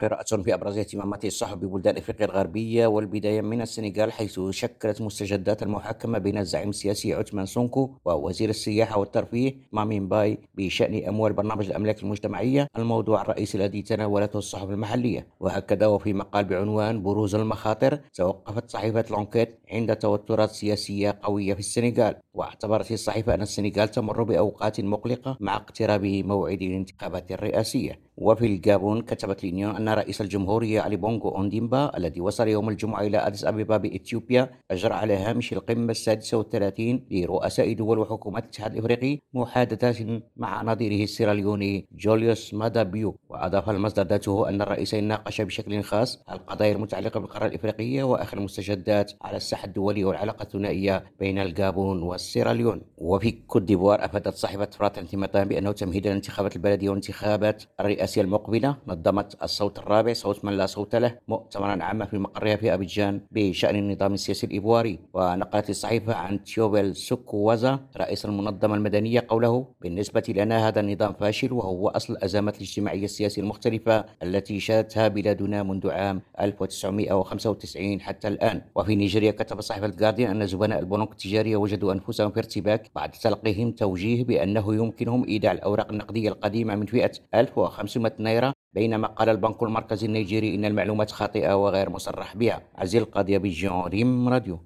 قراءة في أبرز اهتمامات الصحف ببلدان إفريقيا الغربية والبداية من السنغال حيث شكلت مستجدات المحاكمة بين الزعيم السياسي عثمان سونكو ووزير السياحة والترفيه مامين باي بشأن أموال برنامج الأملاك المجتمعية الموضوع الرئيسي الذي تناولته الصحف المحلية. وهكذا وفي مقال بعنوان بروز المخاطر توقفت صحيفة لونكيت عند توترات سياسية قوية في السنغال. واعتبرت الصحيفة أن السنغال تمر بأوقات مقلقة مع اقتراب موعد الانتخابات الرئاسية. وفي الجابون كتبت لينيون أن رئيس الجمهورية علي بونغو أونديمبا الذي وصل يوم الجمعة إلى أديس أبيبا بإثيوبيا أجرى على هامش القمة السادسة والثلاثين لرؤساء دول وحكومات الاتحاد الإفريقي محادثات مع نظيره السيراليوني جوليوس مادا بيو وأضاف المصدر ذاته أن الرئيسين ناقشا بشكل خاص القضايا المتعلقة بالقارة الإفريقية وآخر المستجدات على الساحة الدولي والعلاقة الثنائية بين الجابون والسيراليون. وفي كوت ديفوار أفادت صحيفة فراتيرنيتي ماتان بأنه تمهيدا لانتخابات البلدية وانتخابات الرئاسية المقبلة. نظمت الصوت الرابع صوت من لا صوت له مؤتمرا عاما في مقرها في أبيجان بشأن النظام السياسي الإيفواري ونقلت الصحيفة عن تيوبل سوكوازا رئيس المنظمة المدنية قوله بالنسبة لنا هذا النظام فاشل وهو أصل الأزمات الاجتماعية السياسية المختلفة التي شهدتها بلادنا منذ عام 1995 حتى الآن. وفي نيجيريا كتب صحيفة الجارديان أن زبناء البنوك التجارية وجدوا أنفسهم في ارتباك بعد تلقيهم توجيه بأنه يمكنهم إيداع الأوراق النقدية القديمة من فئة 1500 نيرة بينما قال البنك المركزي النيجيري إن المعلومات خاطئة وغير مصرح بها. عزيز القاضي بجون ريم راديو.